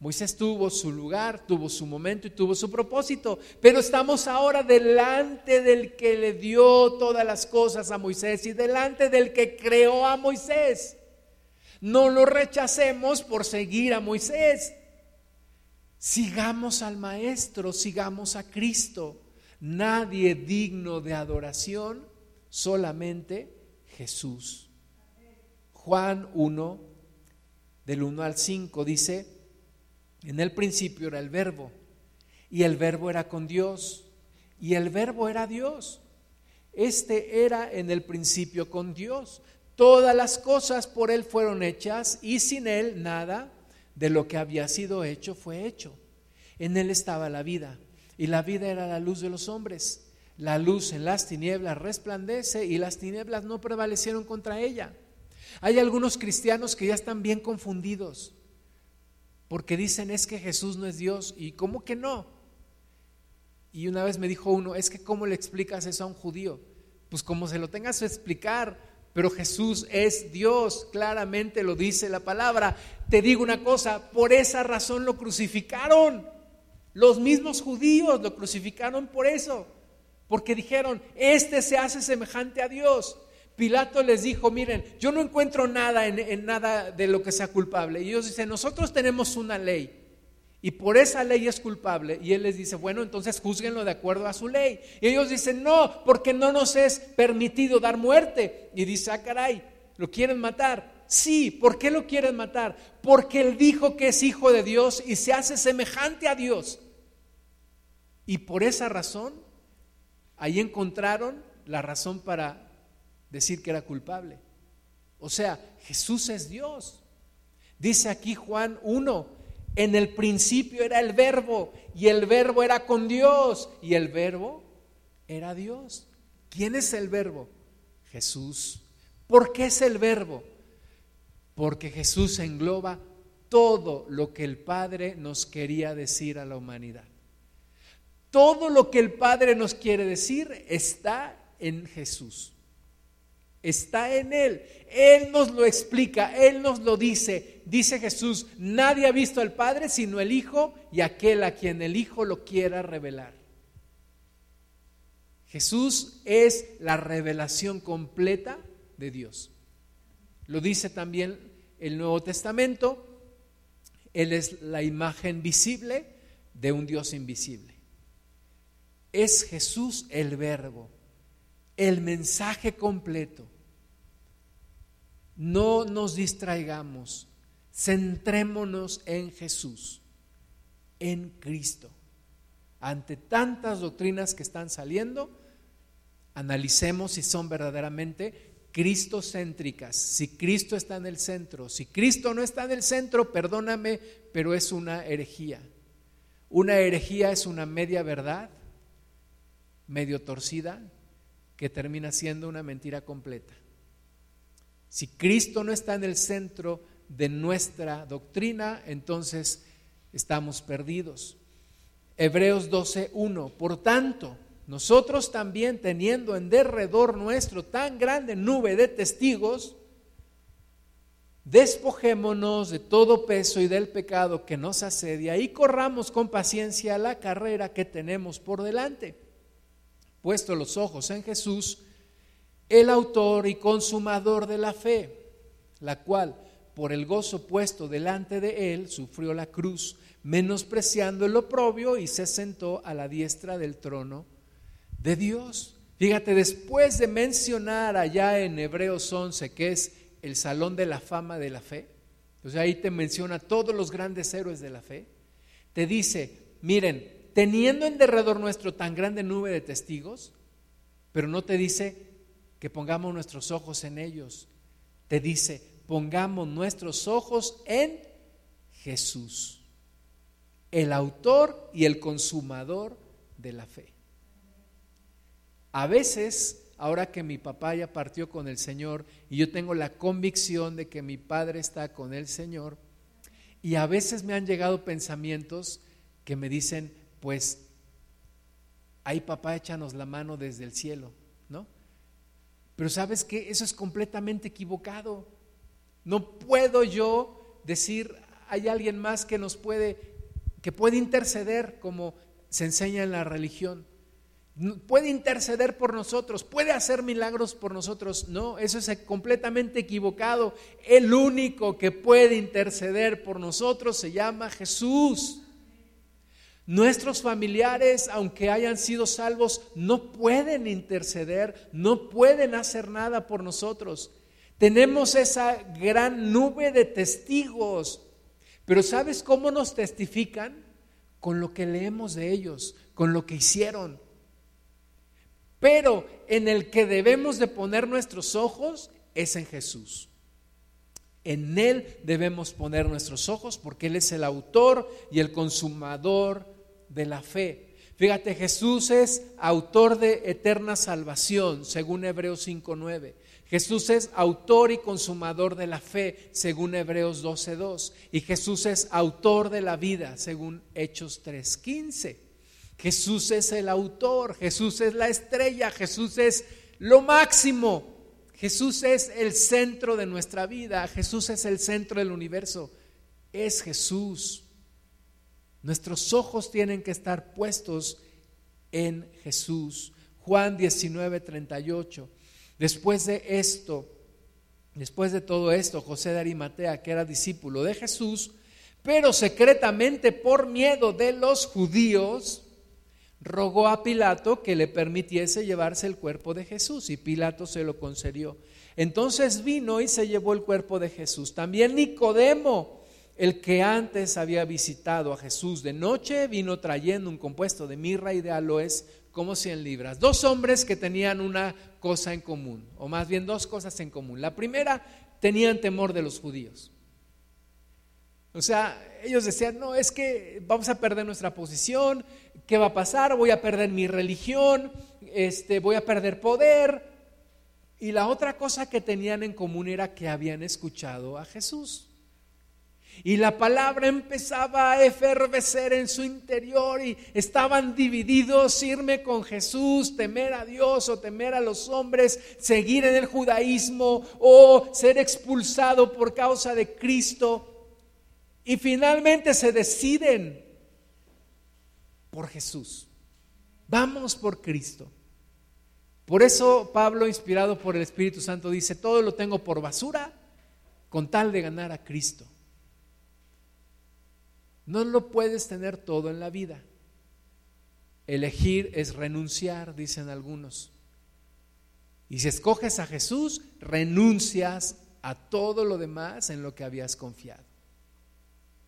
Moisés tuvo su lugar, tuvo su momento y tuvo su propósito, pero estamos ahora delante del que le dio todas las cosas a Moisés y delante del que creó a Moisés. No lo rechacemos por seguir a Moisés. Sigamos al Maestro, sigamos a Cristo. Nadie digno de adoración, solamente Jesús. Juan 1, del 1 al 5, dice, en el principio era el verbo, y el verbo era con Dios, y el verbo era Dios. Este era en el principio con Dios. Todas las cosas por Él fueron hechas, y sin Él nada de lo que había sido hecho fue hecho. En Él estaba la vida, y la vida era la luz de los hombres. La luz en las tinieblas resplandece y las tinieblas no prevalecieron contra ella. Hay algunos cristianos que ya están bien confundidos porque dicen es que Jesús no es Dios y ¿cómo que no? Y una vez me dijo uno, es que ¿cómo le explicas eso a un judío? Pues como se lo tengas que explicar, pero Jesús es Dios, claramente lo dice la palabra. Te digo una cosa, por esa razón lo crucificaron. Los mismos judíos lo crucificaron por eso, porque dijeron, este se hace semejante a Dios. Pilato les dijo, miren, yo no encuentro nada en, nada de lo que sea culpable. Y ellos dicen, nosotros tenemos una ley y por esa ley es culpable. Y él les dice, bueno, entonces juzguenlo de acuerdo a su ley. Y ellos dicen, no, porque no nos es permitido dar muerte. Y dice, ah, caray, ¿lo quieren matar? Sí, ¿por qué lo quieren matar? Porque él dijo que es hijo de Dios y se hace semejante a Dios. Y por esa razón, ahí encontraron la razón para decir que era culpable. O sea, Jesús es Dios. Dice aquí Juan 1, en el principio era el verbo y el verbo era con Dios y el verbo era Dios. ¿Quién es el verbo? Jesús. ¿Por qué es el verbo? Porque Jesús engloba todo lo que el Padre nos quería decir a la humanidad. Todo lo que el Padre nos quiere decir está en Jesús está en Él. Él nos lo explica, Él nos lo dice. Dice Jesús, nadie ha visto al Padre sino el Hijo y aquel a quien el Hijo lo quiera revelar. Jesús es la revelación completa de Dios. Lo dice también el Nuevo Testamento. Él es la imagen visible de un Dios invisible. Es Jesús el verbo el mensaje completo. No nos distraigamos, centrémonos en Jesús, en Cristo. Ante tantas doctrinas que están saliendo, analicemos si son verdaderamente cristocéntricas, si Cristo está en el centro. Si Cristo no está en el centro, perdóname, pero es una herejía. Una herejía es una media verdad, medio torcida, que termina siendo una mentira completa. Si Cristo no está en el centro de nuestra doctrina, entonces estamos perdidos. Hebreos 12:1. Por tanto, nosotros también teniendo en derredor nuestro tan grande nube de testigos, despojémonos de todo peso y del pecado que nos asedia y corramos con paciencia la carrera que tenemos por delante puesto los ojos en Jesús, el autor y consumador de la fe, la cual, por el gozo puesto delante de él, sufrió la cruz, menospreciando el oprobio y se sentó a la diestra del trono de Dios. Fíjate, después de mencionar allá en Hebreos 11, que es el salón de la fama de la fe, entonces ahí te menciona todos los grandes héroes de la fe, te dice, miren, teniendo en derredor nuestro tan grande nube de testigos, pero no te dice que pongamos nuestros ojos en ellos, te dice, pongamos nuestros ojos en Jesús, el autor y el consumador de la fe. A veces, ahora que mi papá ya partió con el Señor y yo tengo la convicción de que mi padre está con el Señor, y a veces me han llegado pensamientos que me dicen, pues, ahí papá échanos la mano desde el cielo, ¿no? Pero sabes que eso es completamente equivocado. No puedo yo decir, hay alguien más que nos puede, que puede interceder como se enseña en la religión. Puede interceder por nosotros, puede hacer milagros por nosotros. No, eso es completamente equivocado. El único que puede interceder por nosotros se llama Jesús. Nuestros familiares, aunque hayan sido salvos, no pueden interceder, no pueden hacer nada por nosotros. Tenemos esa gran nube de testigos, pero ¿sabes cómo nos testifican? Con lo que leemos de ellos, con lo que hicieron. Pero en el que debemos de poner nuestros ojos es en Jesús. En Él debemos poner nuestros ojos porque Él es el autor y el consumador de la fe. Fíjate, Jesús es autor de eterna salvación, según Hebreos 5.9. Jesús es autor y consumador de la fe, según Hebreos 12.2. Y Jesús es autor de la vida, según Hechos 3.15. Jesús es el autor, Jesús es la estrella, Jesús es lo máximo. Jesús es el centro de nuestra vida, Jesús es el centro del universo. Es Jesús. Nuestros ojos tienen que estar puestos en Jesús. Juan 19, 38. Después de esto, después de todo esto, José de Arimatea, que era discípulo de Jesús, pero secretamente por miedo de los judíos, rogó a Pilato que le permitiese llevarse el cuerpo de Jesús y Pilato se lo concedió. Entonces vino y se llevó el cuerpo de Jesús. También Nicodemo, el que antes había visitado a Jesús de noche vino trayendo un compuesto de mirra y de aloes como 100 libras. Dos hombres que tenían una cosa en común, o más bien dos cosas en común. La primera, tenían temor de los judíos. O sea, ellos decían, no, es que vamos a perder nuestra posición, ¿qué va a pasar? Voy a perder mi religión, este, voy a perder poder. Y la otra cosa que tenían en común era que habían escuchado a Jesús. Y la palabra empezaba a efervecer en su interior y estaban divididos, irme con Jesús, temer a Dios o temer a los hombres, seguir en el judaísmo o ser expulsado por causa de Cristo. Y finalmente se deciden por Jesús. Vamos por Cristo. Por eso Pablo, inspirado por el Espíritu Santo, dice, todo lo tengo por basura con tal de ganar a Cristo. No lo puedes tener todo en la vida. Elegir es renunciar, dicen algunos. Y si escoges a Jesús, renuncias a todo lo demás en lo que habías confiado.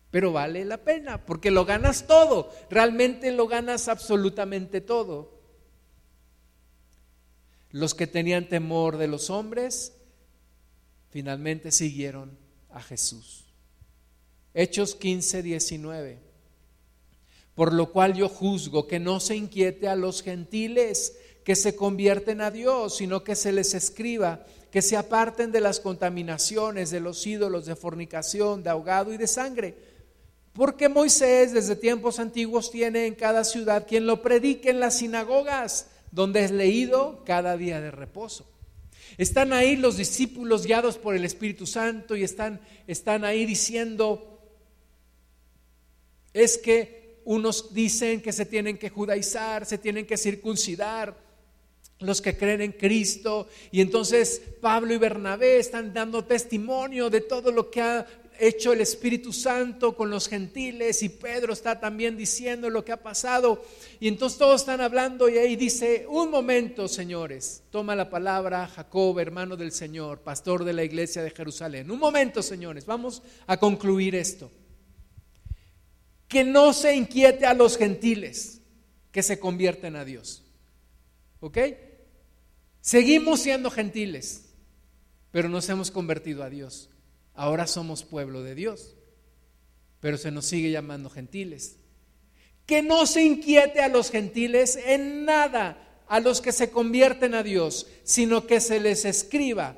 Pero vale la pena, porque lo ganas todo, realmente lo ganas absolutamente todo. Los que tenían temor de los hombres, finalmente siguieron a Jesús. Hechos 15, 19. Por lo cual yo juzgo que no se inquiete a los gentiles que se convierten a Dios, sino que se les escriba que se aparten de las contaminaciones, de los ídolos, de fornicación, de ahogado y de sangre. Porque Moisés desde tiempos antiguos tiene en cada ciudad quien lo predique en las sinagogas, donde es leído cada día de reposo. Están ahí los discípulos guiados por el Espíritu Santo y están, están ahí diciendo, es que unos dicen que se tienen que judaizar, se tienen que circuncidar, los que creen en Cristo. Y entonces Pablo y Bernabé están dando testimonio de todo lo que ha hecho el Espíritu Santo con los gentiles y Pedro está también diciendo lo que ha pasado. Y entonces todos están hablando y ahí dice, un momento, señores, toma la palabra Jacob, hermano del Señor, pastor de la iglesia de Jerusalén. Un momento, señores, vamos a concluir esto que no se inquiete a los gentiles que se convierten a Dios. ¿Ok? Seguimos siendo gentiles, pero nos hemos convertido a Dios. Ahora somos pueblo de Dios, pero se nos sigue llamando gentiles. Que no se inquiete a los gentiles en nada, a los que se convierten a Dios, sino que se les escriba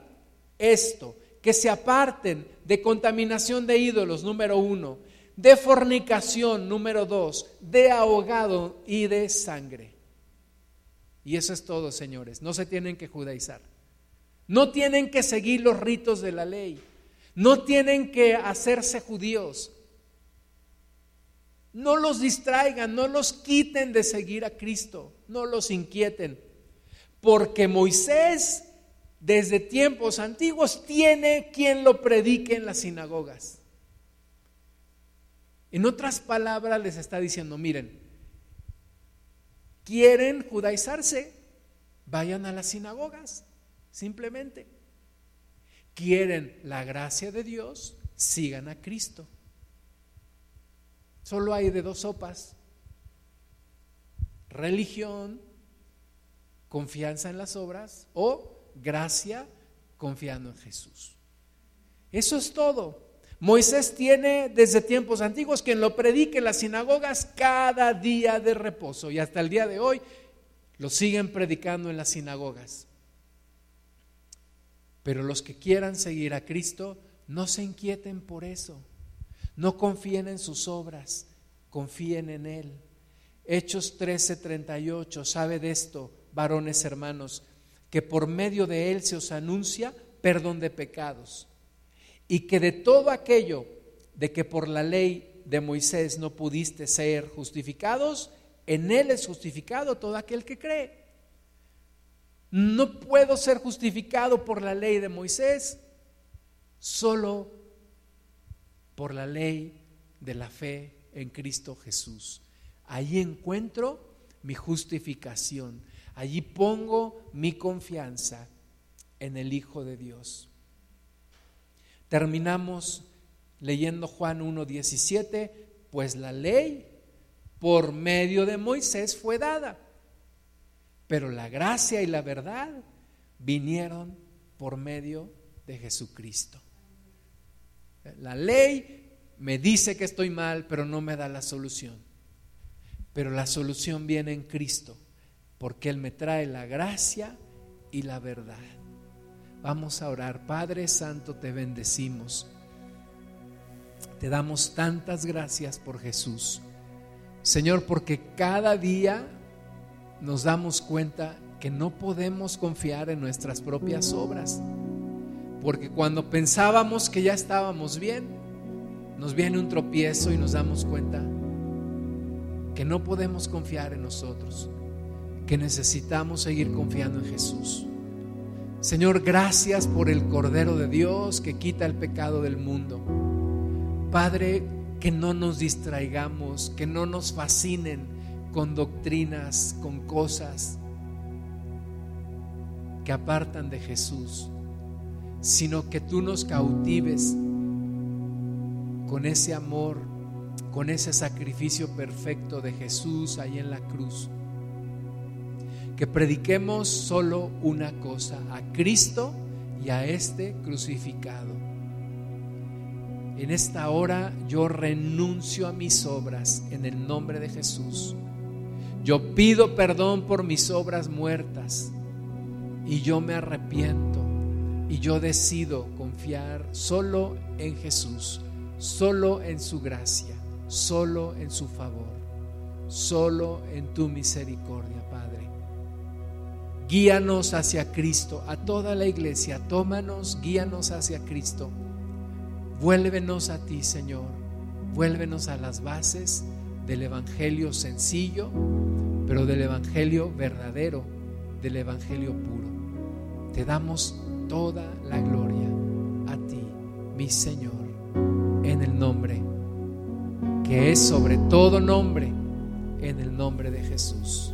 esto, que se aparten de contaminación de ídolos, número uno, de fornicación, número dos, de ahogado y de sangre. Y eso es todo, señores. No se tienen que judaizar. No tienen que seguir los ritos de la ley. No tienen que hacerse judíos. No los distraigan, no los quiten de seguir a Cristo, no los inquieten. Porque Moisés desde tiempos antiguos tiene quien lo predique en las sinagogas. En otras palabras les está diciendo, miren, quieren judaizarse, vayan a las sinagogas, simplemente. Quieren la gracia de Dios, sigan a Cristo. Solo hay de dos sopas, religión, confianza en las obras o gracia confiando en Jesús. Eso es todo. Moisés tiene desde tiempos antiguos quien lo predique en las sinagogas cada día de reposo y hasta el día de hoy lo siguen predicando en las sinagogas. Pero los que quieran seguir a Cristo, no se inquieten por eso. No confíen en sus obras, confíen en Él. Hechos 13:38, sabe de esto, varones hermanos, que por medio de Él se os anuncia perdón de pecados y que de todo aquello de que por la ley de Moisés no pudiste ser justificados, en Él es justificado todo aquel que cree. No puedo ser justificado por la ley de Moisés, solo por la ley de la fe en Cristo Jesús. Ahí encuentro mi justificación. Allí pongo mi confianza en el Hijo de Dios. Terminamos leyendo Juan 1.17, pues la ley por medio de Moisés fue dada, pero la gracia y la verdad vinieron por medio de Jesucristo. La ley me dice que estoy mal, pero no me da la solución. Pero la solución viene en Cristo, porque Él me trae la gracia y la verdad. Vamos a orar. Padre Santo, te bendecimos. Te damos tantas gracias por Jesús. Señor, porque cada día nos damos cuenta que no podemos confiar en nuestras propias obras. Porque cuando pensábamos que ya estábamos bien, nos viene un tropiezo y nos damos cuenta que no podemos confiar en nosotros, que necesitamos seguir confiando en Jesús. Señor, gracias por el Cordero de Dios que quita el pecado del mundo. Padre, que no nos distraigamos, que no nos fascinen con doctrinas, con cosas que apartan de Jesús, sino que tú nos cautives con ese amor, con ese sacrificio perfecto de Jesús ahí en la cruz que prediquemos solo una cosa, a Cristo y a este crucificado. En esta hora yo renuncio a mis obras en el nombre de Jesús. Yo pido perdón por mis obras muertas y yo me arrepiento y yo decido confiar solo en Jesús, solo en su gracia, solo en su favor, solo en tu misericordia. Guíanos hacia Cristo, a toda la iglesia, tómanos, guíanos hacia Cristo. Vuélvenos a ti, Señor. Vuélvenos a las bases del Evangelio sencillo, pero del Evangelio verdadero, del Evangelio puro. Te damos toda la gloria a ti, mi Señor, en el nombre que es sobre todo nombre, en el nombre de Jesús.